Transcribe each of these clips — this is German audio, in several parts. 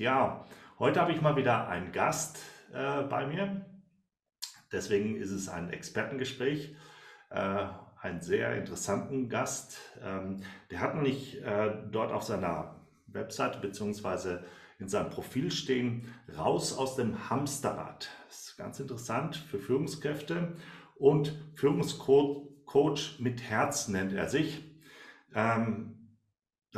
Ja, heute habe ich mal wieder einen Gast äh, bei mir. Deswegen ist es ein Expertengespräch, äh, einen sehr interessanten Gast. Ähm, der hat nämlich äh, dort auf seiner Webseite bzw. in seinem Profil stehen, raus aus dem Hamsterrad. Das ist ganz interessant für Führungskräfte und Führungscoach mit Herz nennt er sich. Ähm,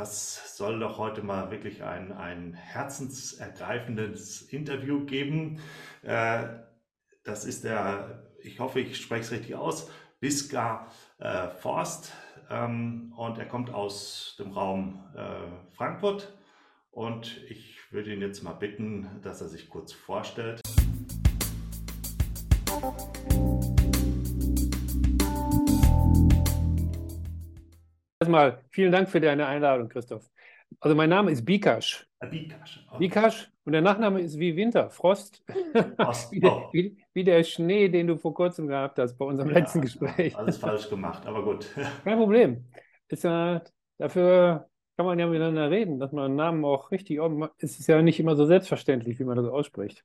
das soll doch heute mal wirklich ein, ein herzensergreifendes Interview geben. Äh, das ist der, ich hoffe, ich spreche es richtig aus, Biska äh, Forst. Ähm, und er kommt aus dem Raum äh, Frankfurt. Und ich würde ihn jetzt mal bitten, dass er sich kurz vorstellt. Erstmal vielen Dank für deine Einladung, Christoph. Also mein Name ist Bikash. Bikash. Okay. Bikash und der Nachname ist wie Winter, Frost. Frost. wie, der, oh. wie, wie, der, Schnee, den du vor kurzem gehabt hast bei unserem ja, letzten Gespräch. Alles falsch gemacht, aber gut. Kein Problem. Ist ja, dafür kann man ja miteinander reden, dass man einen Namen auch richtig. Es ist ja nicht immer so selbstverständlich, wie man das ausspricht.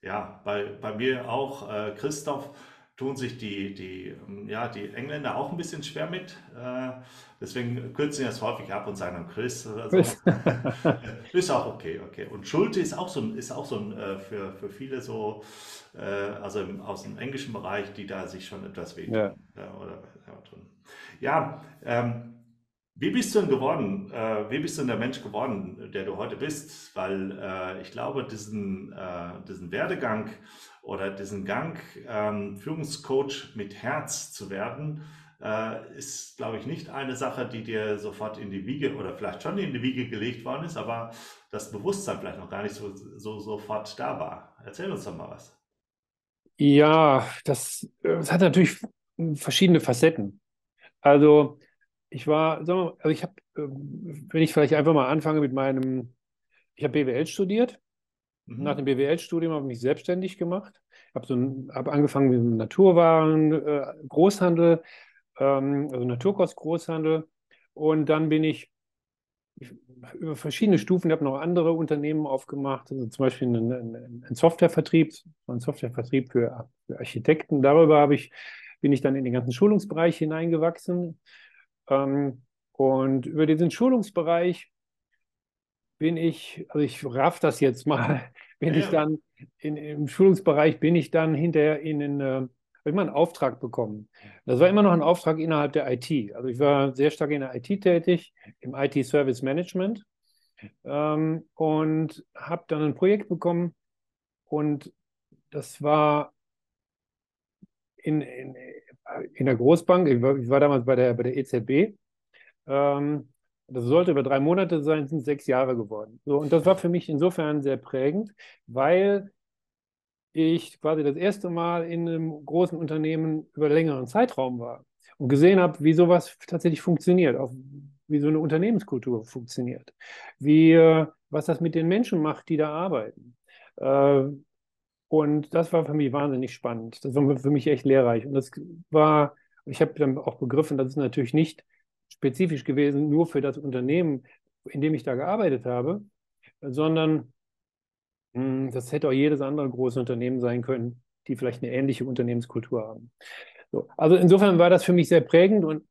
Ja, bei, bei mir auch äh, Christoph tun sich die, die, ähm, ja, die Engländer auch ein bisschen schwer mit. Äh, deswegen kürzen sie das häufig ab und sagen dann Chris oder so. ist auch okay, okay. Und Schulte ist auch so ein, ist auch so ein äh, für, für viele so, äh, also im, aus dem englischen Bereich, die da sich schon etwas wehtun. Ja. Ja, oder, ja ähm, wie bist du denn geworden? Äh, wie bist du denn der Mensch geworden, der du heute bist? Weil äh, ich glaube, diesen, äh, diesen Werdegang oder diesen Gang, ähm, Führungscoach mit Herz zu werden, äh, ist, glaube ich, nicht eine Sache, die dir sofort in die Wiege oder vielleicht schon in die Wiege gelegt worden ist, aber das Bewusstsein vielleicht noch gar nicht so, so sofort da war. Erzähl uns doch mal was. Ja, das, das hat natürlich verschiedene Facetten. Also ich war, sagen wir mal, also ich habe, ähm, wenn ich vielleicht einfach mal anfange mit meinem, ich habe BWL studiert. Mhm. Nach dem BWL-Studium habe ich mich selbstständig gemacht. Ich habe so hab angefangen mit Naturwaren, äh, Großhandel, ähm, also Naturkost-Großhandel. Und dann bin ich über verschiedene Stufen, ich habe noch andere Unternehmen aufgemacht, also zum Beispiel einen, einen Softwarevertrieb, einen Softwarevertrieb für, für Architekten. Darüber habe ich, bin ich dann in den ganzen Schulungsbereich hineingewachsen. Ähm, und über diesen Schulungsbereich bin ich, also ich raff das jetzt mal, bin ja. ich dann in, im Schulungsbereich bin ich dann hinterher in den, äh, habe ich mal einen Auftrag bekommen. Das war immer noch ein Auftrag innerhalb der IT. Also ich war sehr stark in der IT tätig, im IT-Service Management ähm, und habe dann ein Projekt bekommen und das war in, in, in der Großbank, ich war, ich war, damals bei der, bei der EZB, ähm, das sollte über drei Monate sein, sind sechs Jahre geworden. So, und das war für mich insofern sehr prägend, weil ich quasi das erste Mal in einem großen Unternehmen über längeren Zeitraum war und gesehen habe, wie sowas tatsächlich funktioniert, auch wie so eine Unternehmenskultur funktioniert, wie, äh, was das mit den Menschen macht, die da arbeiten. Äh, und das war für mich wahnsinnig spannend. Das war für mich echt lehrreich. Und das war, ich habe dann auch begriffen, das ist natürlich nicht spezifisch gewesen nur für das Unternehmen, in dem ich da gearbeitet habe, sondern mh, hm, das hätte auch jedes andere große Unternehmen sein können, die vielleicht eine ähnliche Unternehmenskultur haben. So, also insofern war das für mich sehr prägend und,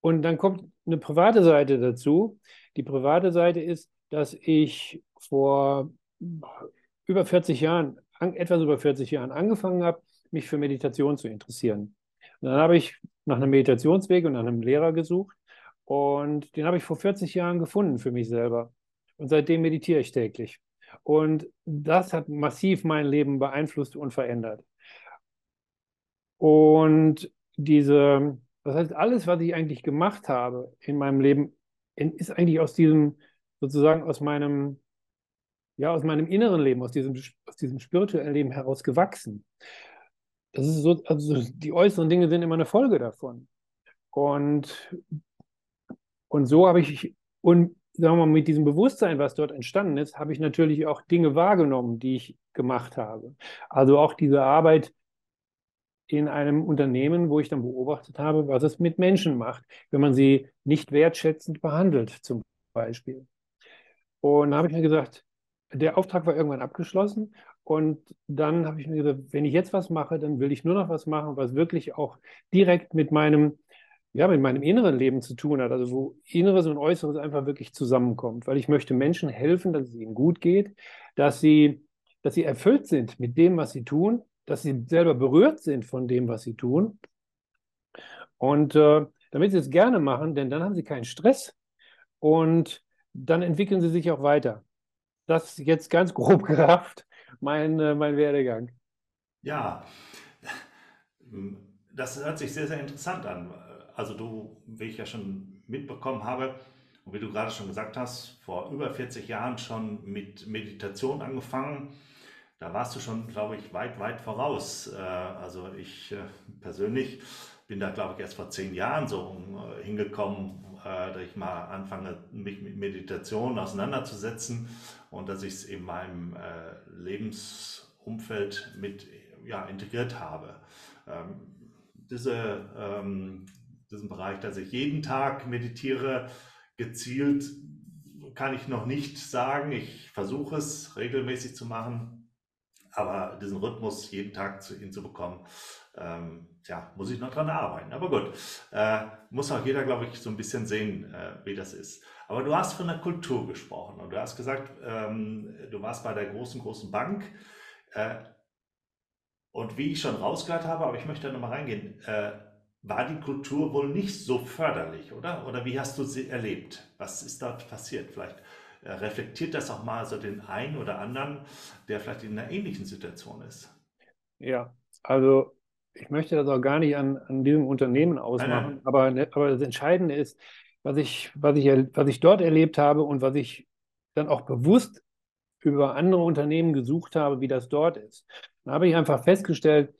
und dann kommt eine private Seite dazu. Die private Seite ist, dass ich vor über 40 Jahren etwas über 40 Jahren angefangen habe, mich für Meditation zu interessieren. Und dann habe ich nach einem Meditationsweg und nach einem Lehrer gesucht und den habe ich vor 40 Jahren gefunden für mich selber. Und seitdem meditiere ich täglich. Und das hat massiv mein Leben beeinflusst und verändert. Und diese, das heißt, alles, was ich eigentlich gemacht habe in meinem Leben, ist eigentlich aus diesem, sozusagen aus meinem ja, aus meinem inneren Leben, aus diesem, aus diesem spirituellen Leben heraus gewachsen. Das ist so, also die äußeren Dinge sind immer eine Folge davon. Und, und so habe ich, und sagen wir mal, mit diesem Bewusstsein, was dort entstanden ist, habe ich natürlich auch Dinge wahrgenommen, die ich gemacht habe. Also auch diese Arbeit in einem Unternehmen, wo ich dann beobachtet habe, was es mit Menschen macht, wenn man sie nicht wertschätzend behandelt, zum Beispiel. Und da habe ich mir gesagt, der Auftrag war irgendwann abgeschlossen. Und dann habe ich mir gesagt, wenn ich jetzt was mache, dann will ich nur noch was machen, was wirklich auch direkt mit meinem, ja, mit meinem inneren Leben zu tun hat. Also wo Inneres und Äußeres einfach wirklich zusammenkommt. Weil ich möchte Menschen helfen, dass es ihnen gut geht, dass sie, dass sie erfüllt sind mit dem, was sie tun, dass sie selber berührt sind von dem, was sie tun. Und äh, damit sie es gerne machen, denn dann haben sie keinen Stress und dann entwickeln sie sich auch weiter. Das jetzt ganz grob gerafft, mein, äh, mein Werdegang. Ja, das hört sich sehr, sehr interessant an. Also du, wie ich ja schon mitbekommen habe und wie du gerade schon gesagt hast, vor über 40 Jahren schon mit Meditation angefangen. Da warst du schon, glaube ich, weit, weit voraus. Äh, also ich äh, persönlich bin da, glaube ich, erst vor zehn Jahren so äh, äh, dass ich mal anfange, mich mit Meditation auseinanderzusetzen und dass ich es in meinem äh, Lebensumfeld mit ja, integriert habe. Ähm, diese, ähm, diesen Bereich, dass ich jeden Tag meditiere, gezielt, kann ich noch nicht sagen. Ich versuche es regelmäßig zu machen, aber diesen Rhythmus jeden Tag zu, hinzubekommen, ähm, ja, muss ich noch dran arbeiten. Aber gut, äh, muss auch jeder, glaube ich, so ein bisschen sehen, äh, wie das ist. Aber du hast von der Kultur gesprochen und du hast gesagt, ähm, du warst bei der großen, großen Bank. Äh, und wie ich schon rausgehört habe, aber ich möchte da nochmal reingehen, äh, war die Kultur wohl nicht so förderlich, oder? Oder wie hast du sie erlebt? Was ist dort passiert? Vielleicht reflektiert das auch mal so den einen oder anderen, der vielleicht in einer ähnlichen Situation ist. Ja, also ich möchte das auch gar nicht an, an diesem Unternehmen ausmachen. Aber, ne, aber das Entscheidende ist, was ich, was, ich, was ich dort erlebt habe und was ich dann auch bewusst über andere Unternehmen gesucht habe, wie das dort ist. Da habe ich einfach festgestellt,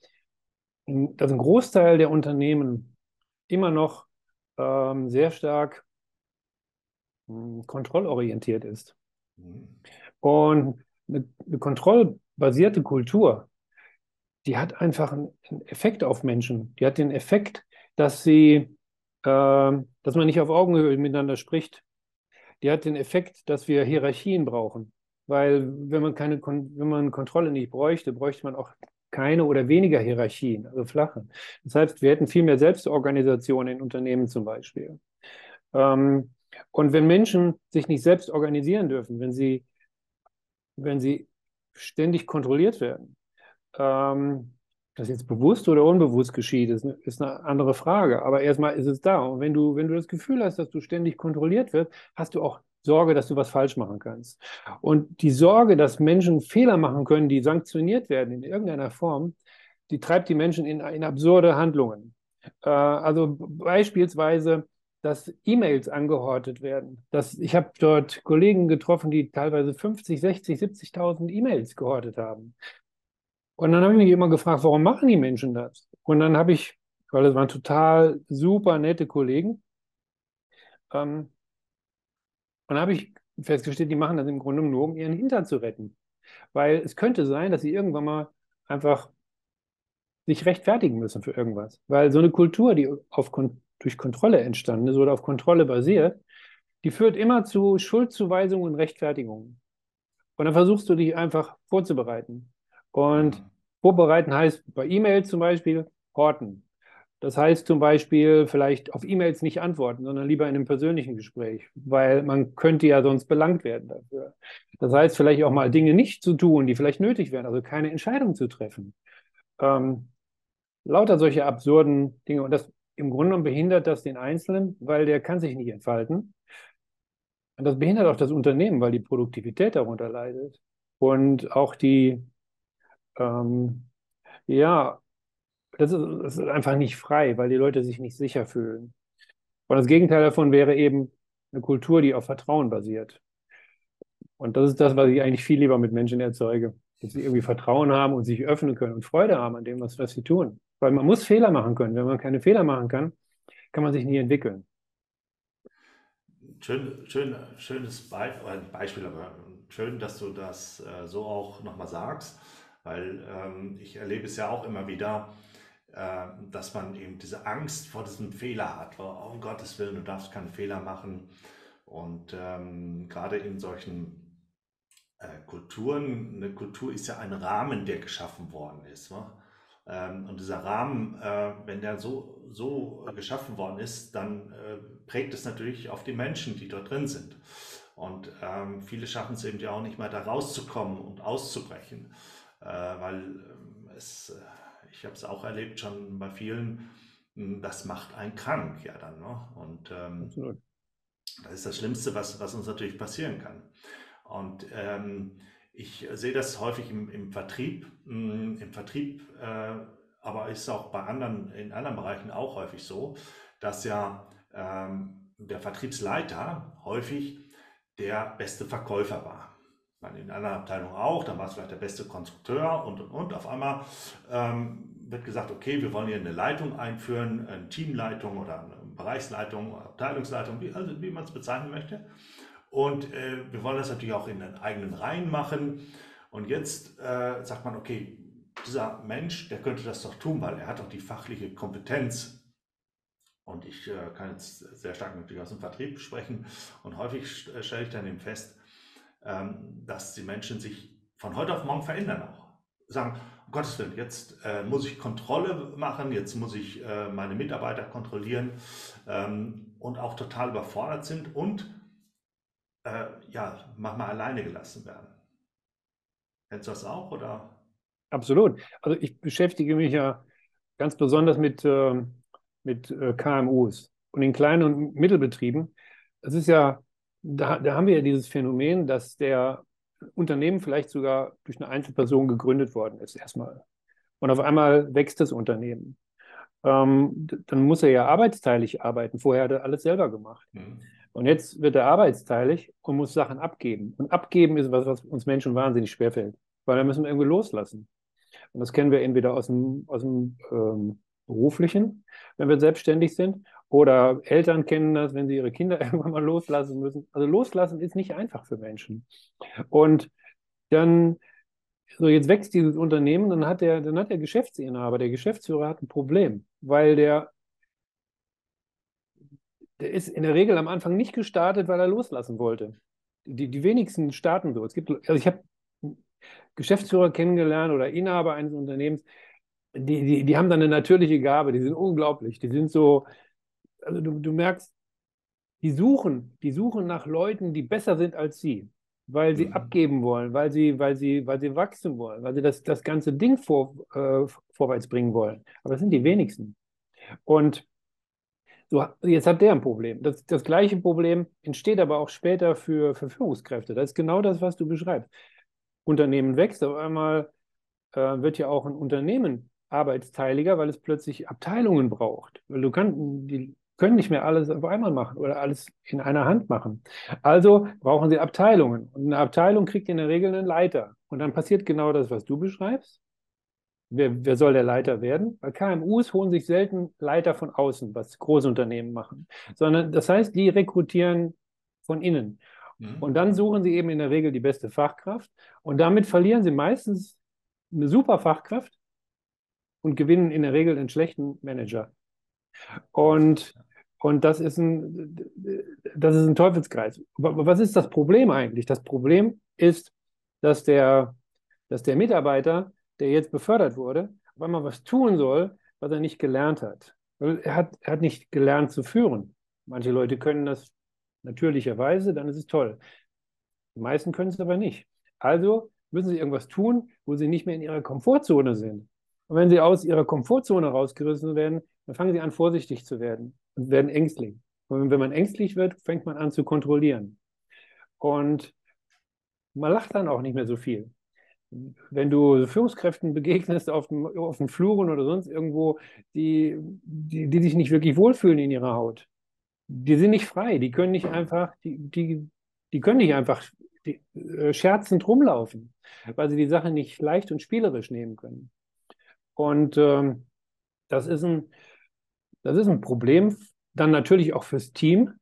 dass ein Großteil der Unternehmen immer noch ähm, sehr stark kontrollorientiert ist. Mhm. Und eine, eine kontrollbasierte Kultur die hat einfach einen Effekt auf Menschen. Die hat den Effekt, dass sie, äh, dass man nicht auf Augenhöhe miteinander spricht. Die hat den Effekt, dass wir Hierarchien brauchen. Weil wenn man keine, wenn man Kontrolle nicht bräuchte, bräuchte man auch keine oder weniger Hierarchien, also flache. Das heißt, wir hätten viel mehr Selbstorganisation in Unternehmen zum Beispiel. Ähm, und wenn Menschen sich nicht selbst organisieren dürfen, wenn sie, wenn sie ständig kontrolliert werden, ähm, das jetzt bewusst oder unbewusst geschieht, ist eine, ist eine andere Frage. Aber erstmal ist es da. Und wenn du, wenn du das Gefühl hast, dass du ständig kontrolliert wirst, hast du auch Sorge, dass du was falsch machen kannst. Und die Sorge, dass Menschen Fehler machen können, die sanktioniert werden in irgendeiner Form, die treibt die Menschen in, in absurde Handlungen. Äh, also beispielsweise, dass E-Mails angehortet werden. Das, ich habe dort Kollegen getroffen, die teilweise 50, 60, 70.000 E-Mails gehortet haben. Und dann habe ich mich immer gefragt, warum machen die Menschen das? Und dann habe ich, weil es waren total super nette Kollegen, ähm, und dann habe ich festgestellt, die machen das im Grunde nur, um ihren Hintern zu retten. Weil es könnte sein, dass sie irgendwann mal einfach sich rechtfertigen müssen für irgendwas. Weil so eine Kultur, die auf, durch Kontrolle entstanden ist oder auf Kontrolle basiert, die führt immer zu Schuldzuweisungen und Rechtfertigungen. Und dann versuchst du dich einfach vorzubereiten. Und mhm. vorbereiten heißt bei E-Mails zum Beispiel horten. Das heißt zum Beispiel vielleicht auf E-Mails nicht antworten, sondern lieber in einem persönlichen Gespräch, weil man könnte ja sonst belangt werden dafür. Das heißt vielleicht auch mal Dinge nicht zu tun, die vielleicht nötig wären, also keine Entscheidung zu treffen. Ähm, lauter solche absurden Dinge. Und das im Grunde genommen behindert das den Einzelnen, weil der kann sich nicht entfalten. Und das behindert auch das Unternehmen, weil die Produktivität darunter leidet. Und auch die, ähm, ja, das ist, das ist einfach nicht frei, weil die Leute sich nicht sicher fühlen. Und das Gegenteil davon wäre eben eine Kultur, die auf Vertrauen basiert. Und das ist das, was ich eigentlich viel lieber mit Menschen erzeuge. Dass sie irgendwie Vertrauen haben und sich öffnen können und Freude haben an dem, was, was sie tun. Weil man muss Fehler machen können. Wenn man keine Fehler machen kann, kann man sich nie entwickeln. Schön, schön, schönes Be Beispiel, aber schön, dass du das äh, so auch nochmal sagst. Weil ähm, ich erlebe es ja auch immer wieder, äh, dass man eben diese Angst vor diesem Fehler hat. Oh, um Gottes Willen, du darfst keinen Fehler machen. Und ähm, gerade in solchen äh, Kulturen, eine Kultur ist ja ein Rahmen, der geschaffen worden ist. Ne? Ähm, und dieser Rahmen, äh, wenn der so, so geschaffen worden ist, dann äh, prägt es natürlich auf die Menschen, die dort drin sind. Und ähm, viele schaffen es eben ja auch nicht mehr, da rauszukommen und auszubrechen, äh, weil ähm, es, ich habe es auch erlebt schon bei vielen, hm, das macht einen krank, ja dann. Ne? Und ähm, das ist das Schlimmste, was, was uns natürlich passieren kann. Und ähm, ich sehe das häufig im, im Vertrieb. Hm, Im Vertrieb, äh, aber ist auch bei anderen, in anderen Bereichen auch häufig so, dass ja ähm, der Vertriebsleiter häufig der beste Verkäufer war. In anderen Abteilungen auch, dann war es vielleicht der beste Konstrukteur und und und. Auf einmal ähm, wird gesagt, okay, wir wollen hier eine Leitung einführen, eine Teamleitung oder eine Bereichsleitung, Abteilungsleitung, wie, also wie man es bezeichnen möchte. Und äh, wir wollen das natürlich auch in den eigenen Reihen machen. Und jetzt äh, sagt man, okay, dieser Mensch, der könnte das doch tun, weil er hat doch die fachliche Kompetenz. Und ich äh, kann jetzt sehr stark natürlich aus dem Vertrieb sprechen. Und häufig äh, stelle ich dann eben fest, ähm, dass die Menschen sich von heute auf morgen verändern auch. Sagen, um Gottes Willen, jetzt äh, muss ich Kontrolle machen, jetzt muss ich äh, meine Mitarbeiter kontrollieren ähm, und auch total überfordert sind und äh, ja, manchmal alleine gelassen werden. Kennst du das auch oder? Absolut. Also ich beschäftige mich ja ganz besonders mit, äh, mit KMUs und den kleinen und Mittelbetrieben. Es ist ja, da, da haben wir ja dieses Phänomen, dass der Unternehmen vielleicht sogar durch eine Einzelperson gegründet worden ist, erstmal. Und auf einmal wächst das Unternehmen. Ähm, dann muss er ja arbeitsteilig arbeiten. Vorher hat er alles selber gemacht. Mhm. Und jetzt wird er arbeitsteilig und muss Sachen abgeben. Und abgeben ist was, was uns Menschen wahnsinnig schwerfällt, weil wir müssen irgendwie loslassen. Und das kennen wir entweder aus dem, aus dem ähm, beruflichen, wenn wir selbstständig sind, oder Eltern kennen das, wenn sie ihre Kinder irgendwann mal loslassen müssen. Also loslassen ist nicht einfach für Menschen. Und dann, so jetzt wächst dieses Unternehmen, dann hat der, dann hat der Geschäftsinhaber, der Geschäftsführer hat ein Problem, weil der der ist in der Regel am Anfang nicht gestartet, weil er loslassen wollte. Die, die wenigsten starten so. Es gibt, also ich habe Geschäftsführer kennengelernt oder Inhaber eines Unternehmens, die, die, die haben dann eine natürliche Gabe, die sind unglaublich. Die sind so, also du, du merkst, die suchen, die suchen nach Leuten, die besser sind als sie, weil sie mhm. abgeben wollen, weil sie, weil sie, weil sie wachsen wollen, weil sie das, das ganze Ding vor, äh, vorwärts bringen wollen. Aber das sind die wenigsten. Und so, jetzt hat der ein Problem. Das, das gleiche Problem entsteht aber auch später für, für Führungskräfte. Das ist genau das, was du beschreibst. Unternehmen wächst, auf einmal äh, wird ja auch ein Unternehmen arbeitsteiliger, weil es plötzlich Abteilungen braucht. Weil du kannst, die können nicht mehr alles auf einmal machen oder alles in einer Hand machen. Also brauchen sie Abteilungen. Und eine Abteilung kriegt in der Regel einen Leiter. Und dann passiert genau das, was du beschreibst. Wer, wer, soll der Leiter werden? Weil KMUs holen sich selten Leiter von außen, was Großunternehmen machen, sondern das heißt, die rekrutieren von innen. Mhm. Und dann suchen sie eben in der Regel die beste Fachkraft und damit verlieren sie meistens eine super Fachkraft und gewinnen in der Regel einen schlechten Manager. Und, und das, ist ein, das ist ein Teufelskreis. Was ist das Problem eigentlich? Das Problem ist, dass der, dass der Mitarbeiter der jetzt befördert wurde, auf einmal was tun soll, was er nicht gelernt hat. Er hat, er hat nicht gelernt zu führen. Manche Leute können das natürlicherweise, dann ist es toll. Die meisten können es aber nicht. Also müssen sie irgendwas tun, wo sie nicht mehr in ihrer Komfortzone sind. Und wenn sie aus ihrer Komfortzone rausgerissen werden, dann fangen sie an, vorsichtig zu werden und werden ängstlich. Und wenn man ängstlich wird, fängt man an zu kontrollieren. Und man lacht dann auch nicht mehr so viel wenn du Führungskräften begegnest auf dem, auf dem Fluren oder sonst irgendwo, die, die, die sich nicht wirklich wohlfühlen in ihrer Haut, die sind nicht frei, die können nicht einfach, die, die, die können nicht einfach die, äh, scherzend rumlaufen, weil sie die Sache nicht leicht und spielerisch nehmen können. Und ähm, das, ist ein, das ist ein Problem, dann natürlich auch fürs Team,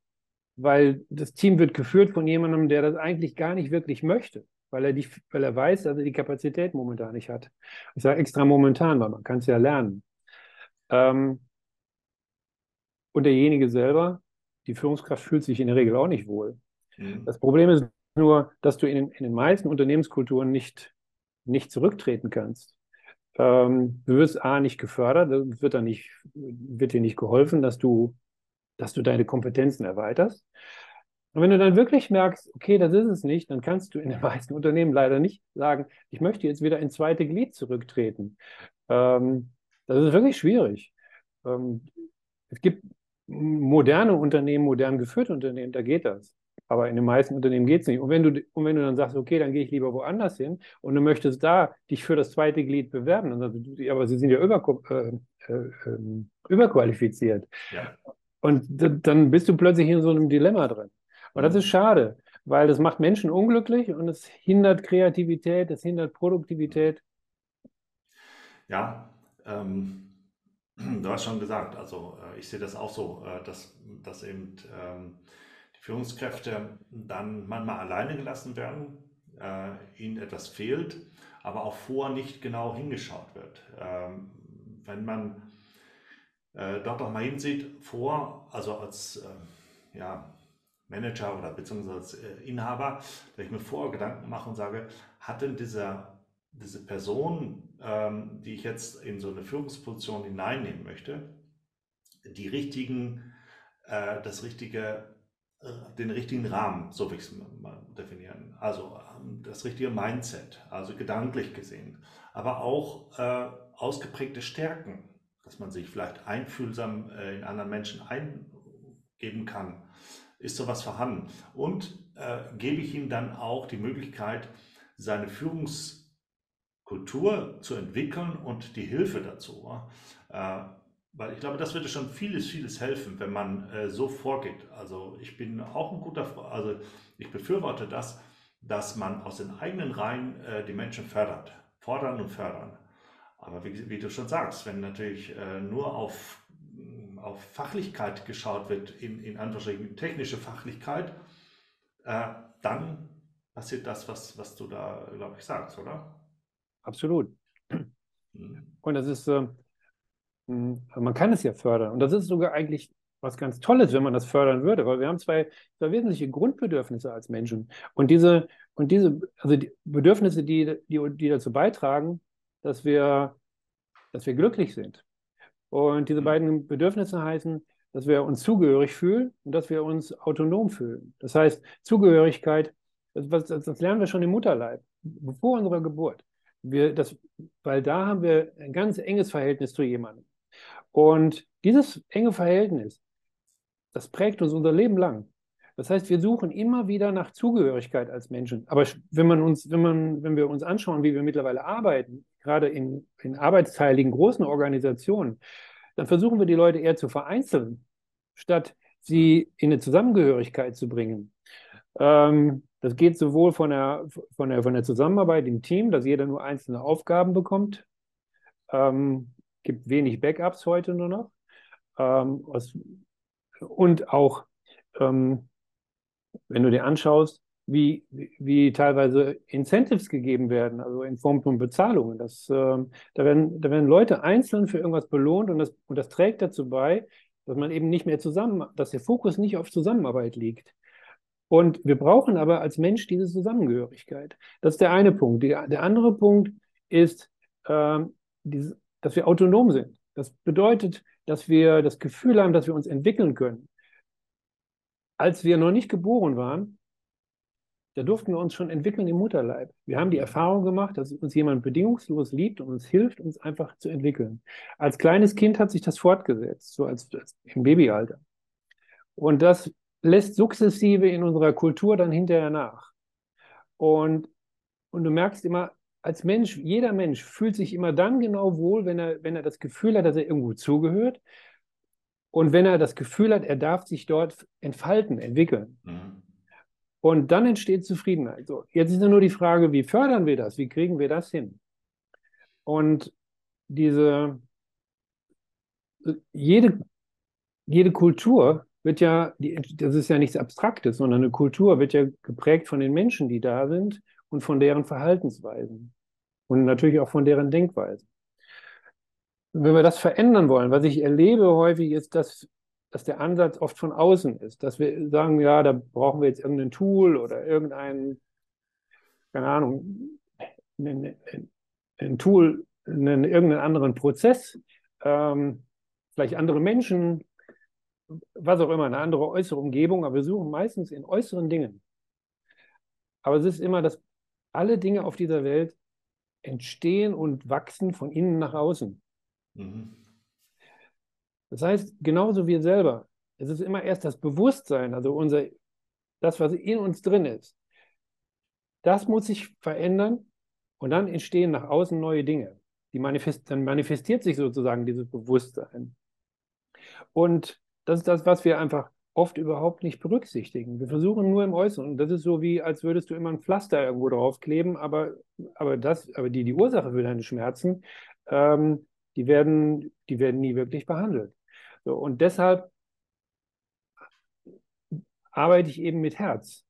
weil das Team wird geführt von jemandem, der das eigentlich gar nicht wirklich möchte weil er, die, weil er weiß, dass er die Kapazität momentan nicht hat. Ich sage extra momentan, weil man kann es ja lernen. Ähm, und derjenige selber, die Führungskraft fühlt sich in der Regel auch nicht wohl. Mhm. Das Problem ist nur, dass du in, den- in den meisten Unternehmenskulturen nicht, nicht zurücktreten kannst. Ähm, du wirst A nicht gefördert, wird dann nicht, wird dir nicht geholfen, dass du, dass du deine Kompetenzen erweiterst. Und wenn du dann wirklich merkst, okay, das ist es nicht, dann kannst du in den meisten Unternehmen leider nicht sagen, ich möchte jetzt wieder ins zweite Glied zurücktreten. Ähm, das ist wirklich schwierig. Ähm, es gibt moderne Unternehmen, modern geführte Unternehmen, da geht das. Aber in den meisten Unternehmen geht es nicht. Und wenn du, und wenn du dann sagst, okay, dann gehe ich lieber woanders hin und du möchtest da dich für das zweite Glied bewerben, dann sagst du, aber sie sind ja über, äh, äh, ähm, überqualifiziert. Ja. Und dann bist du plötzlich in so einem Dilemma drin. Und das ist schade, weil das macht Menschen unglücklich und es hindert Kreativität, es hindert Produktivität. Ja, ähm, du hast schon gesagt, also äh, ich sehe das auch so, äh, dass, dass eben ähm, die Führungskräfte dann manchmal alleine gelassen werden, äh, ihnen etwas fehlt, aber auch vorher nicht genau hingeschaut wird. Ähm, wenn man äh, dort auch mal hinsieht, vor, also als äh, ja, Manager oder beziehungsweise äh, Inhaber, dass ich mir vorher Gedanken mache und sage, hat denn dieser, diese Person, ähm, die ich jetzt in so eine Führungsposition hineinnehmen möchte, die richtigen, äh, das richtige, äh, den richtigen Rahmen, so will ich es mal definieren. Also ähm, das richtige Mindset, also gedanklich gesehen, aber auch äh, ausgeprägte Stärken, dass man sich vielleicht einfühlsam äh, in anderen Menschen eingeben kann. Ist sowas vorhanden? Und äh, gebe ich ihm dann auch die Möglichkeit, seine Führungskultur zu entwickeln und die Hilfe dazu. Äh, weil ich glaube, das würde schon vieles, vieles helfen, wenn man äh, so vorgeht. Also ich bin auch ein guter, also ich befürworte das, dass man aus den eigenen Reihen äh, die Menschen fördert, fordern und fördern. Aber wie, wie du schon sagst, wenn natürlich äh, nur auf, auf Fachlichkeit geschaut wird, in, in Anführungsstrichen technische Fachlichkeit, äh, dann passiert das, was, was du da, glaube ich, sagst, oder? Absolut. Mhm. Und das ist, äh, man kann es ja fördern. Und das ist sogar eigentlich was ganz Tolles, wenn man das fördern würde, weil wir haben zwei, zwei wesentliche Grundbedürfnisse als Menschen. Und diese, und diese, also die Bedürfnisse, die, die, die dazu beitragen, dass wir, dass wir glücklich sind. Und diese Mhm. beiden Bedürfnisse heißen, dass wir uns zugehörig fühlen und dass wir uns autonom fühlen. Das heißt, Zugehörigkeit, das, was- das, das lernen wir schon im Mutterleib, vor unserer Geburt. Wir, das, weil da haben wir ein ganz enges Verhältnis zu jemandem. Und dieses enge Verhältnis, das prägt uns unser Leben lang. Das heißt, wir suchen immer wieder nach Zugehörigkeit als Menschen. Aber wenn man uns, wenn man, wenn wir uns anschauen, wie wir mittlerweile arbeiten, gerade in, in arbeitsteiligen großen Organisationen, dann versuchen wir die Leute eher zu vereinzeln, statt sie in eine Zusammengehörigkeit zu bringen. Ähm, das geht sowohl von der, von der, von der Zusammenarbeit im Team, dass jeder nur einzelne Aufgaben bekommt. Ähm, gibt wenig Backups heute nur noch. Ähm, aus, und auch, ähm, wenn du dir anschaust, wie, wie teilweise Incentives gegeben werden, also in Form von Bezahlungen. Das, ähm, da, werden, da werden Leute einzeln für irgendwas belohnt und das, und das trägt dazu bei, dass man eben nicht mehr zusammen, dass der Fokus nicht auf Zusammenarbeit liegt. Und wir brauchen aber als Mensch diese Zusammengehörigkeit. Das ist der eine Punkt. Die, der andere Punkt ist, ähm, diese, dass wir autonom sind. Das bedeutet, dass wir das Gefühl haben, dass wir uns entwickeln können. Als wir noch nicht geboren waren, da durften wir uns schon entwickeln im Mutterleib. Wir haben die Erfahrung gemacht, dass uns jemand bedingungslos liebt und uns hilft, uns einfach zu entwickeln. Als kleines Kind hat sich das fortgesetzt, so als, als im Babyalter. Und das lässt sukzessive in unserer Kultur dann hinterher nach. Und, und du merkst immer, als Mensch, jeder Mensch fühlt sich immer dann genau wohl, wenn er, wenn er das Gefühl hat, dass er irgendwo zugehört. Und wenn er das Gefühl hat, er darf sich dort entfalten, entwickeln. Mhm. Und dann entsteht Zufriedenheit. So, jetzt ist nur die Frage, wie fördern wir das? Wie kriegen wir das hin? Und diese, jede, jede Kultur wird ja, das ist ja nichts Abstraktes, sondern eine Kultur wird ja geprägt von den Menschen, die da sind und von deren Verhaltensweisen und natürlich auch von deren Denkweisen. Wenn wir das verändern wollen, was ich erlebe häufig ist, dass, dass der Ansatz oft von außen ist, dass wir sagen, ja, da brauchen wir jetzt irgendein Tool oder irgendein, keine Ahnung, ein, ein Tool, einen, irgendeinen anderen Prozess, ähm, vielleicht andere Menschen, was auch immer, eine andere äußere Umgebung, aber wir suchen meistens in äußeren Dingen. Aber es ist immer, dass alle Dinge auf dieser Welt entstehen und wachsen von innen nach außen. Mhm. Das heißt, genauso wir selber. Es ist immer erst das Bewusstsein, also unser, das, was in uns drin ist. Das muss sich verändern und dann entstehen nach außen neue Dinge. Die manifest, dann manifestiert sich sozusagen dieses Bewusstsein. Und das ist das, was wir einfach oft überhaupt nicht berücksichtigen. Wir versuchen nur im Äußeren. Und das ist so wie, als würdest du immer ein Pflaster irgendwo draufkleben, aber, aber, das, aber die, die Ursache für deine Schmerzen, ähm, die, werden, die werden nie wirklich behandelt. So, und deshalb arbeite ich eben mit Herz.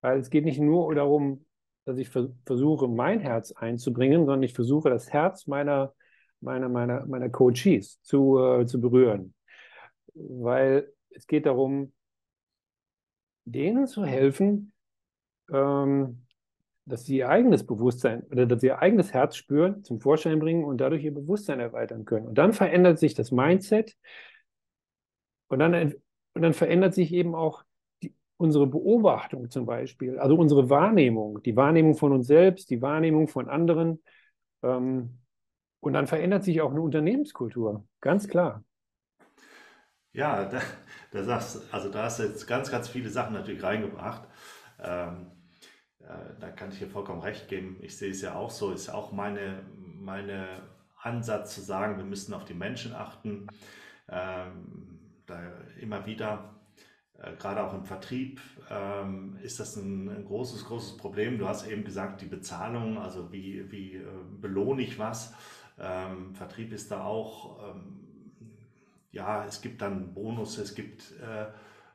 Weil es geht nicht nur darum, dass ich versuche, mein Herz einzubringen, sondern ich versuche, das Herz meiner, meiner, meiner, meiner Coaches zu, äh, zu berühren. Weil es geht darum, denen zu helfen, ähm, dass sie ihr eigenes Bewusstsein oder dass sie ihr eigenes Herz spüren, zum Vorschein bringen und dadurch ihr Bewusstsein erweitern können. Und dann verändert sich das Mindset und dann, und dann verändert sich eben auch die, unsere Beobachtung zum Beispiel, also unsere Wahrnehmung, die Wahrnehmung von uns selbst, die Wahrnehmung von anderen. Ähm, und dann verändert sich auch eine Unternehmenskultur, ganz klar. Ja, da, da sagst also da hast du jetzt ganz, ganz viele Sachen natürlich reingebracht. Ähm, äh, da kann ich dir vollkommen recht geben. Ich sehe es ja auch so, ist auch meine, meine Ansatz zu sagen, wir müssen auf die Menschen achten. Ähm, da immer wieder, äh, gerade auch im Vertrieb, ähm, ist das ein, ein, großes, großes Problem. Du hast eben gesagt, die Bezahlung, also wie, wie äh, belohne ich was? Ähm, Vertrieb ist da auch ähm, ja, es gibt dann Bonus, es gibt äh,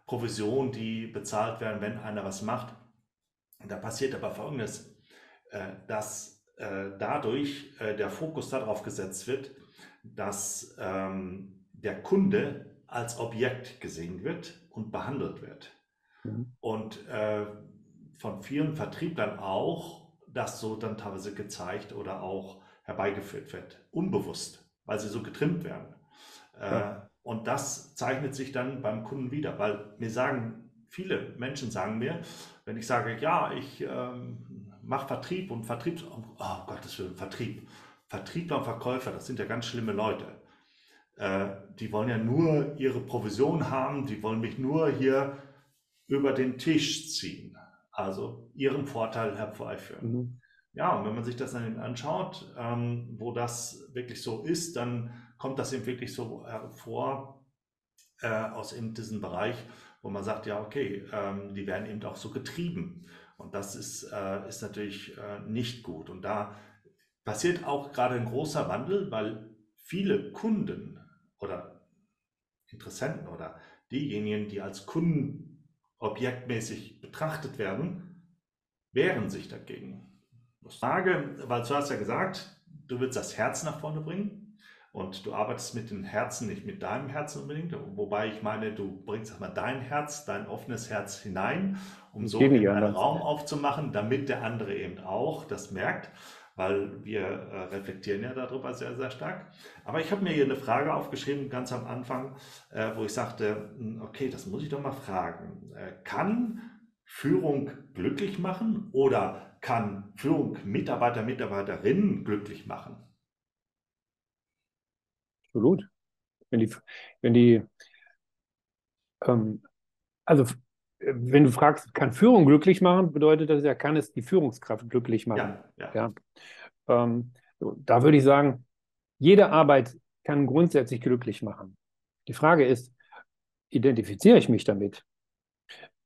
Provisionen, die bezahlt werden, wenn einer was macht. Da passiert aber Folgendes, äh, dass äh, dadurch äh, der Fokus darauf gesetzt wird, dass ähm, der Kunde als Objekt gesehen wird und behandelt wird. Mhm. Und äh, von vielen Vertrieblern auch, das so dann teilweise gezeigt oder auch herbeigeführt wird, unbewusst, weil sie so getrimmt werden. Ja. Äh, und das zeichnet sich dann beim Kunden wieder, weil mir sagen, viele Menschen sagen mir, wenn ich sage, ja, ich ähm, mache Vertrieb und Vertrieb, oh Gottes Willen, Vertrieb. Vertriebler und Verkäufer, das sind ja ganz schlimme Leute. Äh, die wollen ja nur ihre Provision haben, die wollen mich nur hier über den Tisch ziehen, also ihren Vorteil herbeiführen. Mhm. Ja, und wenn man sich das dann anschaut, ähm, wo das wirklich so ist, dann kommt das eben wirklich so hervor äh, aus eben diesem Bereich, wo man sagt, ja, okay, ähm, die werden eben auch so getrieben. Und das ist, äh, ist natürlich äh, nicht gut. Und da passiert auch gerade ein großer Wandel, weil viele Kunden oder Interessenten oder diejenigen, die als Kunden objektmäßig betrachtet werden, wehren sich dagegen. Ich frage, weil du hast ja gesagt, du willst das Herz nach vorne bringen und du arbeitest mit dem Herzen, nicht mit deinem Herzen unbedingt, wobei ich meine, du bringst erstmal dein Herz, dein offenes Herz hinein, um so einen Raum aufzumachen, damit der andere eben auch das merkt, weil wir äh, reflektieren ja darüber sehr, sehr stark. Aber ich habe mir hier eine Frage aufgeschrieben, ganz am Anfang, äh, wo ich sagte, hm, okay, das muss ich doch mal fragen. Äh, kann Führung glücklich machen oder kann Führung Mitarbeiter, Mitarbeiterinnen glücklich machen? Absolut. Wenn die, wenn die ähm, also wenn du fragst, kann Führung glücklich machen, bedeutet das ja, kann es die Führungskraft glücklich machen. Ja, ja. ja. Ähm, da würde ich sagen, jede Arbeit kann grundsätzlich glücklich machen. Die Frage ist, identifiziere ich mich damit?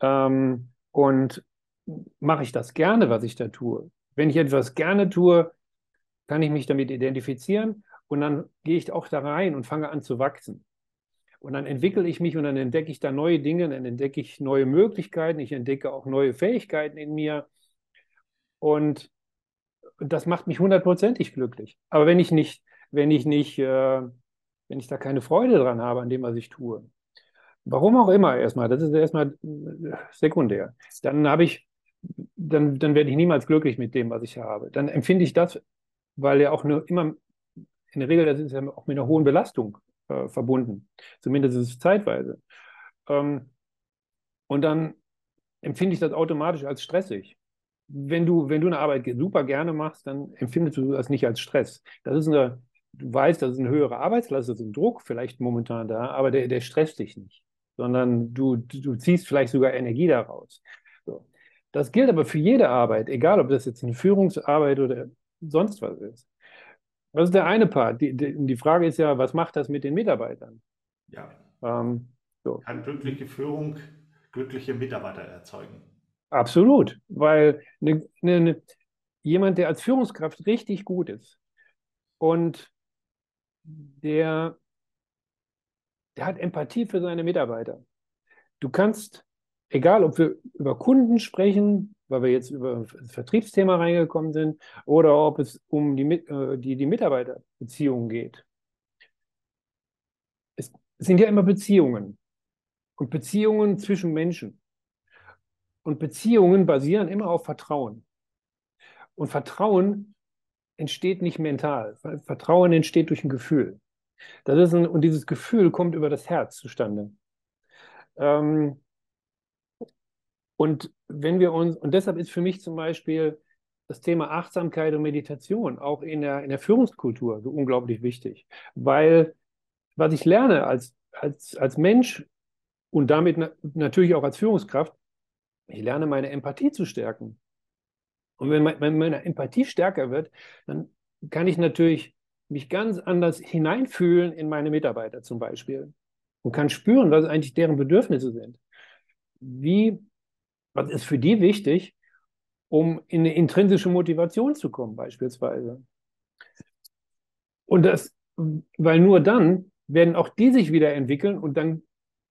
Ähm, und mache ich das gerne, was ich da tue. Wenn ich etwas gerne tue, kann ich mich damit identifizieren und dann gehe ich auch da rein und fange an zu wachsen. Und dann entwickle ich mich und dann entdecke ich da neue Dinge, dann entdecke ich neue Möglichkeiten, ich entdecke auch neue Fähigkeiten in mir. Und das macht mich hundertprozentig glücklich. Aber wenn ich nicht, wenn ich nicht, äh, wenn ich da keine Freude dran habe an dem, was ich tue, Warum auch immer erstmal, das ist erstmal sekundär. Dann habe ich, dann, dann werde ich niemals glücklich mit dem, was ich habe. Dann empfinde ich das, weil ja auch nur immer, in der Regel, das ist ja auch mit einer hohen Belastung äh, verbunden. Zumindest ist es zeitweise. Ähm, und dann empfinde ich das automatisch als stressig. Wenn du, wenn du eine Arbeit super gerne machst, dann empfindest du das nicht als Stress. Das ist eine, du weißt, das ist eine höhere Arbeitslast, das ist ein Druck vielleicht momentan da, aber der, der stresst dich nicht sondern du, du ziehst vielleicht sogar Energie daraus. So. Das gilt aber für jede Arbeit, egal ob das jetzt eine Führungsarbeit oder sonst was ist. Das ist der eine Part. Die, die, die Frage ist ja, was macht das mit den Mitarbeitern? Ja. Ähm, so. Kann glückliche Führung glückliche Mitarbeiter erzeugen? Absolut, weil eine, eine, jemand, der als Führungskraft richtig gut ist und der der hat Empathie für seine Mitarbeiter. Du kannst, egal ob wir über Kunden sprechen, weil wir jetzt über das Vertriebsthema reingekommen sind, oder ob es um die, äh, die, die Mitarbeiterbeziehungen geht. Es sind ja immer Beziehungen und Beziehungen zwischen Menschen. Und Beziehungen basieren immer auf Vertrauen. Und Vertrauen entsteht nicht mental. Vertrauen entsteht durch ein Gefühl. Das ist ein, und dieses Gefühl kommt über das Herz zustande. Ähm, und wenn wir uns, und deshalb ist für mich zum Beispiel das Thema Achtsamkeit und Meditation auch in der, in der Führungskultur so unglaublich wichtig. Weil was ich lerne als, als, als Mensch und damit na, natürlich auch als Führungskraft, ich lerne meine Empathie zu stärken. Und wenn, mein, wenn meine Empathie stärker wird, dann kann ich natürlich mich ganz anders hineinfühlen in meine Mitarbeiter zum Beispiel und kann spüren, was eigentlich deren Bedürfnisse sind. Wie, was ist für die wichtig, um in eine intrinsische Motivation zu kommen, beispielsweise. Und das, weil nur dann werden auch die sich wieder entwickeln und dann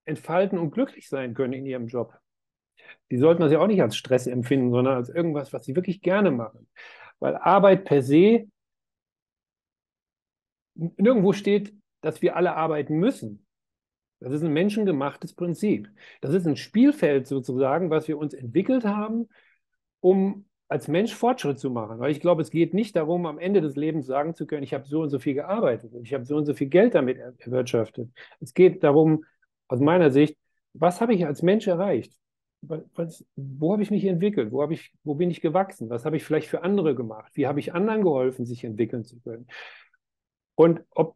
entfalten und glücklich sein können in ihrem Job. Die sollten das ja auch nicht als Stress empfinden, sondern als irgendwas, was sie wirklich gerne machen. Weil Arbeit per se nirgendwo steht, dass wir alle arbeiten müssen. Das ist ein menschengemachtes Prinzip. Das ist ein Spielfeld sozusagen, was wir uns entwickelt haben, um als Mensch Fortschritt zu machen. Weil ich glaube, es geht nicht darum, am Ende des Lebens sagen zu können, ich habe so und so viel gearbeitet, ich habe so und so viel Geld damit erwirtschaftet. Es geht darum, aus meiner Sicht, was habe ich als Mensch erreicht? Was, wo habe ich mich entwickelt? Wo, ich, wo bin ich gewachsen? Was habe ich vielleicht für andere gemacht? Wie habe ich anderen geholfen, sich entwickeln zu können? Und, ob,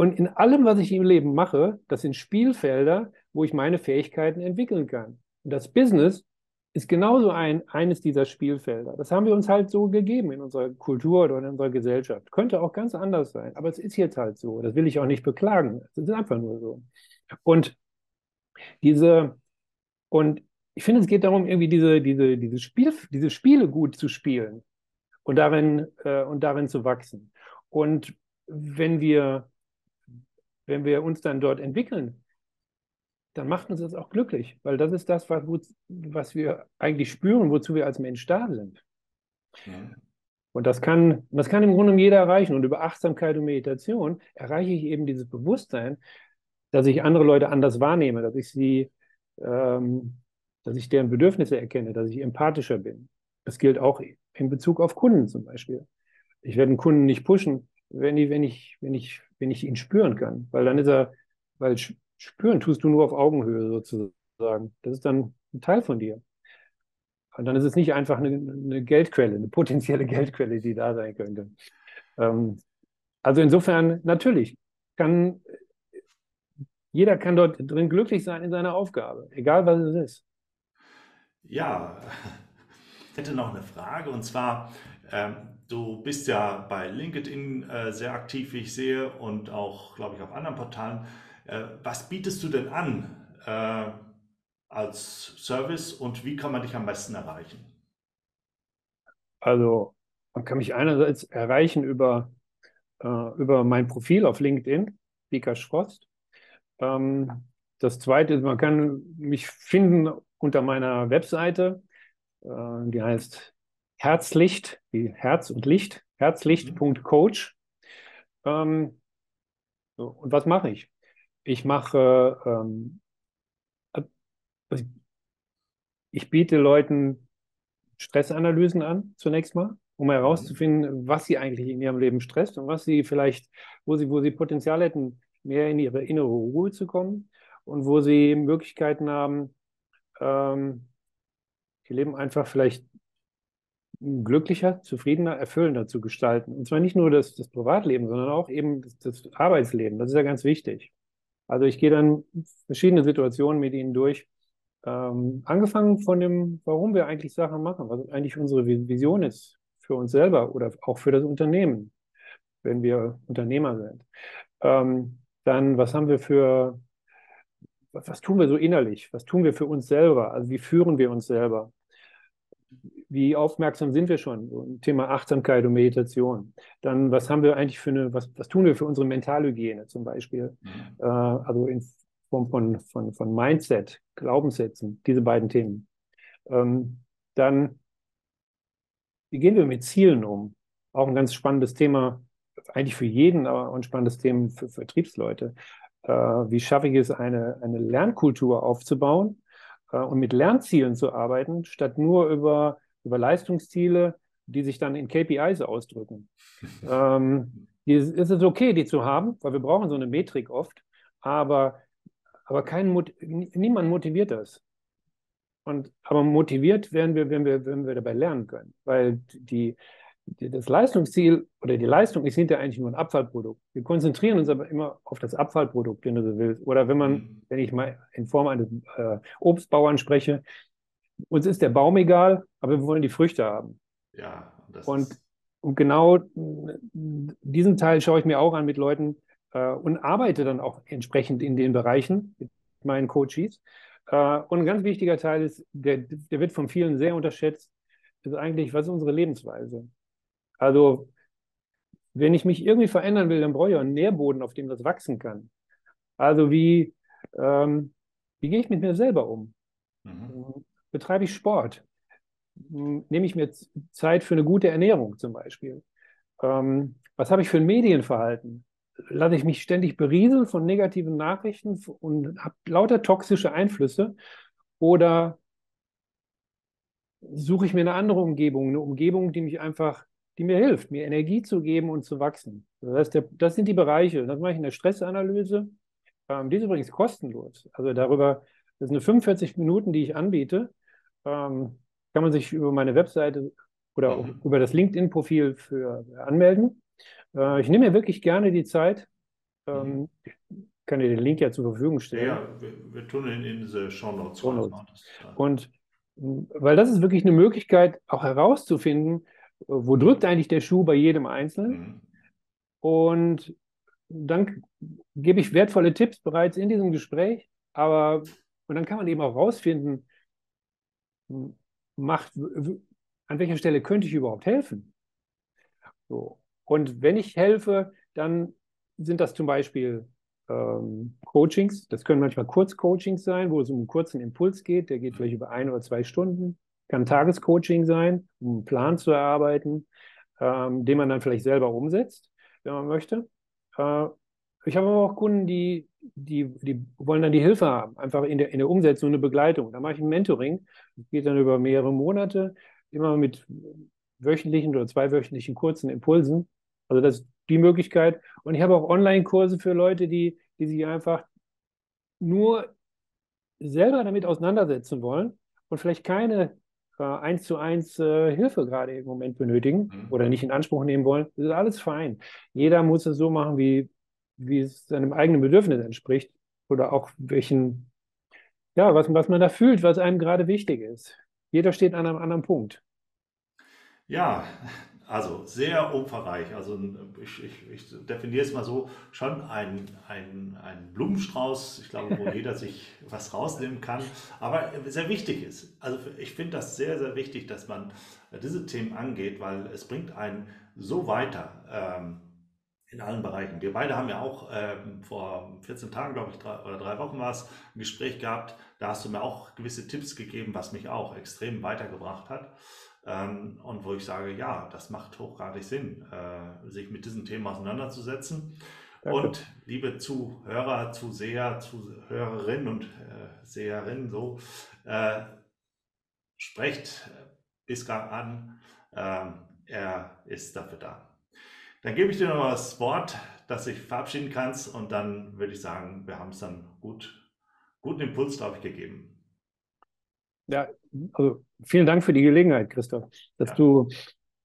und in allem, was ich im Leben mache, das sind Spielfelder, wo ich meine Fähigkeiten entwickeln kann. Und das Business ist genauso ein, eines dieser Spielfelder. Das haben wir uns halt so gegeben in unserer Kultur oder in unserer Gesellschaft. Könnte auch ganz anders sein, aber es ist jetzt halt so. Das will ich auch nicht beklagen. Es ist einfach nur so. Und diese, und ich finde, es geht darum, irgendwie diese, diese, diese, Spiel, diese Spiele gut zu spielen und darin, äh, und darin zu wachsen. Und wenn wir, wenn wir uns dann dort entwickeln, dann macht uns das auch glücklich, weil das ist das, was, was wir eigentlich spüren, wozu wir als Mensch da sind. Ja. Und das kann, das kann im Grunde jeder erreichen. Und über Achtsamkeit und Meditation erreiche ich eben dieses Bewusstsein, dass ich andere Leute anders wahrnehme, dass ich sie, ähm, dass ich deren Bedürfnisse erkenne, dass ich empathischer bin. Das gilt auch in Bezug auf Kunden zum Beispiel. Ich werde einen Kunden nicht pushen, wenn ich, wenn ich, wenn ich, wenn ich ihn spüren kann. Weil dann ist er, weil spüren tust du nur auf Augenhöhe sozusagen. Das ist dann ein Teil von dir. Und dann ist es nicht einfach eine, eine Geldquelle, eine potenzielle Geldquelle, die da sein könnte. Ähm, also insofern, natürlich, kann, jeder kann dort drin glücklich sein in seiner Aufgabe, egal was es ist. Ja, ich hätte noch eine Frage und zwar, ähm, du bist ja bei LinkedIn äh, sehr aktiv, wie ich sehe, und auch, glaube ich, auf anderen Portalen. Äh, was bietest du denn an äh, als Service und wie kann man dich am besten erreichen? Also, man kann mich einerseits erreichen über, über mein Profil auf LinkedIn, Vika Frost. Ähm, das zweite ist, man kann mich finden unter meiner Webseite, die heißt Herzlicht, wie Herz und Licht, herzlicht.coach. Ähm, so, und was mache ich? Ich mache ähm, also ich biete Leuten Stressanalysen an, zunächst mal, um Mhm. herauszufinden, was sie eigentlich in ihrem Leben stresst und was sie vielleicht, wo sie, wo sie Potenzial hätten, mehr in ihre innere Ruhe zu kommen und wo sie Möglichkeiten haben, ähm, ihr Leben einfach vielleicht glücklicher, zufriedener, erfüllender zu gestalten. Und zwar nicht nur das, das Privatleben, sondern auch eben das, das Arbeitsleben. Das ist ja ganz wichtig. Also ich gehe dann verschiedene Situationen mit ihnen durch. Ähm, angefangen von dem, warum wir eigentlich Sachen machen, was eigentlich unsere Vision ist für uns selber oder auch für das Unternehmen, wenn wir Unternehmer sind. Ähm, dann, was haben wir für, was, was tun wir so innerlich? Was tun wir für uns selber? Also wie führen wir uns selber? Wie aufmerksam sind wir schon? Thema Achtsamkeit und Meditation. Dann, was haben wir eigentlich für eine, was, was tun wir für unsere Mentalhygiene zum Beispiel? Mhm. Äh, also in Form von, von, von Mindset, Glaubenssätzen, diese beiden Themen. Ähm, dann, wie gehen wir mit Zielen um? Auch ein ganz spannendes Thema, eigentlich für jeden, aber ein spannendes Thema für Vertriebsleute. Äh, wie schaffe ich es, eine, eine Lernkultur aufzubauen äh, und mit Lernzielen zu arbeiten, statt nur über über Leistungsziele, die sich dann in KPIs ausdrücken. ähm, die, ist es okay, die zu haben, weil wir brauchen so eine Metrik oft, aber, aber kein, niemand motiviert das. Und, aber motiviert werden wir, wenn wir, wenn wir dabei lernen können, weil die, die, das Leistungsziel oder die Leistung ist hinterher eigentlich nur ein Abfallprodukt. Wir konzentrieren uns aber immer auf das Abfallprodukt, wenn du so willst. Oder wenn man, mhm. wenn ich mal in Form eines äh, Obstbauern spreche, uns ist der Baum egal, aber wir wollen die Früchte haben. Ja, das und, und genau diesen Teil schaue ich mir auch an mit Leuten äh, und arbeite dann auch entsprechend in den Bereichen mit meinen Coaches. Äh, und ein ganz wichtiger Teil ist, der, der wird von vielen sehr unterschätzt, ist eigentlich, was ist unsere Lebensweise? Also, wenn ich mich irgendwie verändern will, dann brauche ich einen Nährboden, auf dem das wachsen kann. Also, wie, ähm, wie gehe ich mit mir selber um? Mhm betreibe ich Sport? Hm, nehme ich mir Zeit für eine gute Ernährung zum Beispiel? Ähm, was habe ich für ein Medienverhalten? Lasse ich mich ständig berieseln von negativen Nachrichten und habe lauter toxische Einflüsse? Oder suche ich mir eine andere Umgebung, eine Umgebung, die mich einfach, die mir hilft, mir Energie zu geben und zu wachsen? Das, heißt, das sind die Bereiche. Das mache ich in der Stressanalyse. Ähm, die ist übrigens kostenlos. Also darüber, das sind 45 Minuten, die ich anbiete ähm, kann man sich über meine Webseite oder mhm. über das LinkedIn-Profil für anmelden. Äh, ich nehme mir wirklich gerne die Zeit. Ähm, mhm. Ich kann dir den Link ja zur Verfügung stellen. Ja, wir, wir tun ihn in diese Show Notes. Show Notes. Und weil das ist wirklich eine Möglichkeit, auch herauszufinden, wo drückt eigentlich der Schuh bei jedem Einzelnen. Mhm. Und dann gebe ich wertvolle Tipps bereits in diesem Gespräch, aber und dann kann man eben auch herausfinden, macht, an welcher Stelle könnte ich überhaupt helfen? So. Und wenn ich helfe, dann sind das zum Beispiel ähm, Coachings. Das können manchmal Kurzcoachings sein, wo es um einen kurzen Impuls geht. Der geht vielleicht über ein oder zwei Stunden. Kann Tagescoaching sein, um einen Plan zu erarbeiten, ähm, den man dann vielleicht selber umsetzt, wenn man möchte. Äh, ich habe aber auch Kunden, die, die, die wollen dann die Hilfe haben, einfach in der, in der Umsetzung eine Begleitung. Da mache ich ein Mentoring, das geht dann über mehrere Monate, immer mit wöchentlichen oder zweiwöchentlichen kurzen Impulsen. Also das ist die Möglichkeit. Und ich habe auch Online-Kurse für Leute, die, die sich einfach nur selber damit auseinandersetzen wollen und vielleicht keine äh, eins zu eins äh, Hilfe gerade im Moment benötigen mhm. oder nicht in Anspruch nehmen wollen. Das ist alles fein. Jeder muss es so machen, wie, wie es seinem eigenen Bedürfnis entspricht oder auch welchen, ja, was, was man da fühlt, was einem gerade wichtig ist. Jeder steht an einem anderen Punkt. Ja, also sehr umfangreich. Also ich, ich, ich definiere es mal so, schon ein, ein, ein Blumenstrauß, ich glaube, wo jeder sich was rausnehmen kann, aber sehr wichtig ist. Also ich finde das sehr, sehr wichtig, dass man diese Themen angeht, weil es bringt einen so weiter. Ähm, in allen Bereichen. Wir beide haben ja auch ähm, vor 14 Tagen, glaube ich, drei, oder drei Wochen war es, ein Gespräch gehabt. Da hast du mir auch gewisse Tipps gegeben, was mich auch extrem weitergebracht hat. Ähm, und wo ich sage, ja, das macht hochgradig Sinn, äh, sich mit diesem Thema auseinanderzusetzen. Danke. Und liebe Zuhörer, Zuseher, Zuhörerinnen und äh, Seherinnen, so, äh, sprecht Iskar an. Ähm, er ist dafür da. Dann gebe ich dir noch das Wort, dass ich verabschieden kannst und dann würde ich sagen, wir haben es dann gut, guten Impuls, glaube ich, gegeben. Ja, also vielen Dank für die Gelegenheit, Christoph, dass ja. du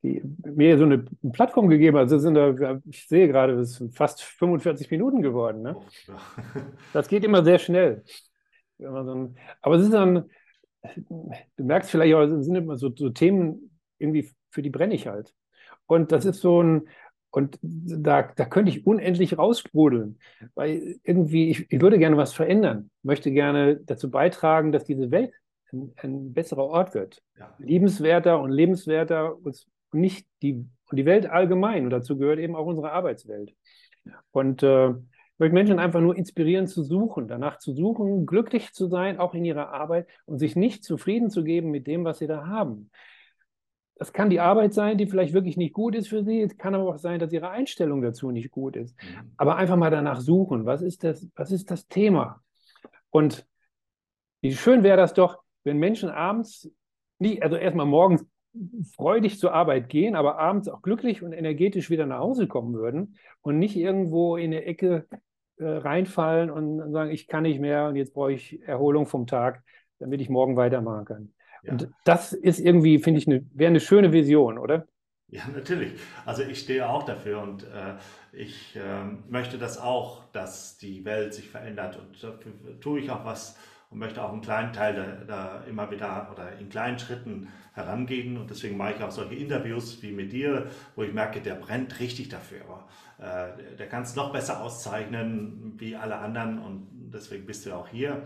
die, mir so eine Plattform gegeben hast. Sind da, ich sehe gerade, es sind fast 45 Minuten geworden. Ne? Oh, ja. Das geht immer sehr schnell. Aber es ist dann, du merkst vielleicht auch, es sind immer so, so Themen, irgendwie für die brenne ich halt. Und das ist so ein, und da, da könnte ich unendlich raussprudeln, weil irgendwie, ich, ich würde gerne was verändern, möchte gerne dazu beitragen, dass diese Welt ein, ein besserer Ort wird. Ja. Liebenswerter und lebenswerter und nicht die, und die Welt allgemein. Und dazu gehört eben auch unsere Arbeitswelt. Und äh, ich möchte Menschen einfach nur inspirieren zu suchen, danach zu suchen, glücklich zu sein, auch in ihrer Arbeit und sich nicht zufrieden zu geben mit dem, was sie da haben. Das kann die Arbeit sein, die vielleicht wirklich nicht gut ist für sie. Es kann aber auch sein, dass ihre Einstellung dazu nicht gut ist. Mhm. Aber einfach mal danach suchen. Was ist das, was ist das Thema? Und wie schön wäre das doch, wenn Menschen abends, nicht, also erstmal morgens freudig zur Arbeit gehen, aber abends auch glücklich und energetisch wieder nach Hause kommen würden und nicht irgendwo in eine Ecke äh, reinfallen und sagen, ich kann nicht mehr und jetzt brauche ich Erholung vom Tag, damit ich morgen weitermachen kann. Ja. Und das ist irgendwie, finde ich, eine, wäre eine schöne Vision, oder? Ja, natürlich. Also ich stehe auch dafür und äh, ich äh, möchte das auch, dass die Welt sich verändert und dafür tue ich auch was und möchte auch einen kleinen Teil da, immer wieder oder in kleinen Schritten herangehen. Und deswegen mache ich auch solche Interviews wie mit dir, wo ich merke, der brennt richtig dafür. Aber, äh, der kann es noch besser auszeichnen wie alle anderen und deswegen bist du auch hier.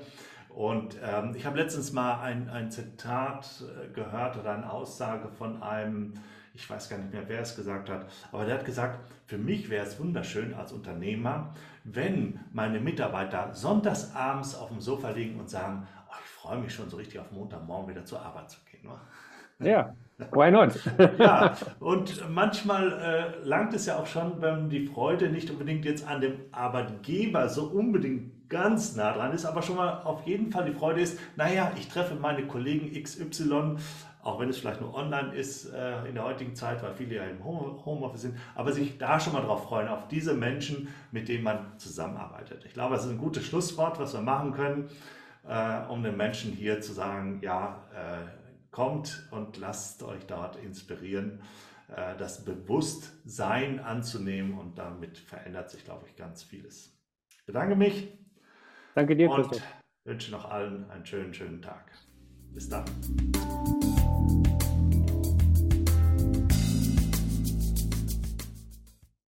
Und ähm, ich habe letztens mal ein, ein Zitat äh, gehört oder eine Aussage von einem, ich weiß gar nicht mehr, wer es gesagt hat, aber der hat gesagt, für mich wäre es wunderschön als Unternehmer, wenn meine Mitarbeiter sonntags abends auf dem Sofa liegen und sagen, oh, ich freue mich schon so richtig auf Montagmorgen wieder zur Arbeit zu gehen. Ja, why not? ja, und manchmal äh, langt es ja auch schon, wenn die Freude nicht unbedingt jetzt an dem Arbeitgeber so unbedingt ganz nah dran ist, aber schon mal auf jeden Fall die Freude ist, naja, ich treffe meine Kollegen XY auch wenn es vielleicht nur online ist äh, in der heutigen Zeit, weil viele ja im Homeoffice sind, aber sich da schon mal drauf freuen, auf diese Menschen, mit denen man zusammenarbeitet. Ich glaube, das ist ein gutes Schlusswort, was wir machen können, äh, um den Menschen hier zu sagen, ja, äh, kommt und lasst euch dort inspirieren, das Bewusstsein anzunehmen und damit verändert sich, glaube ich, ganz vieles. Ich bedanke mich. Danke dir, und Christoph. wünsche noch allen einen schönen, schönen Tag. Bis dann.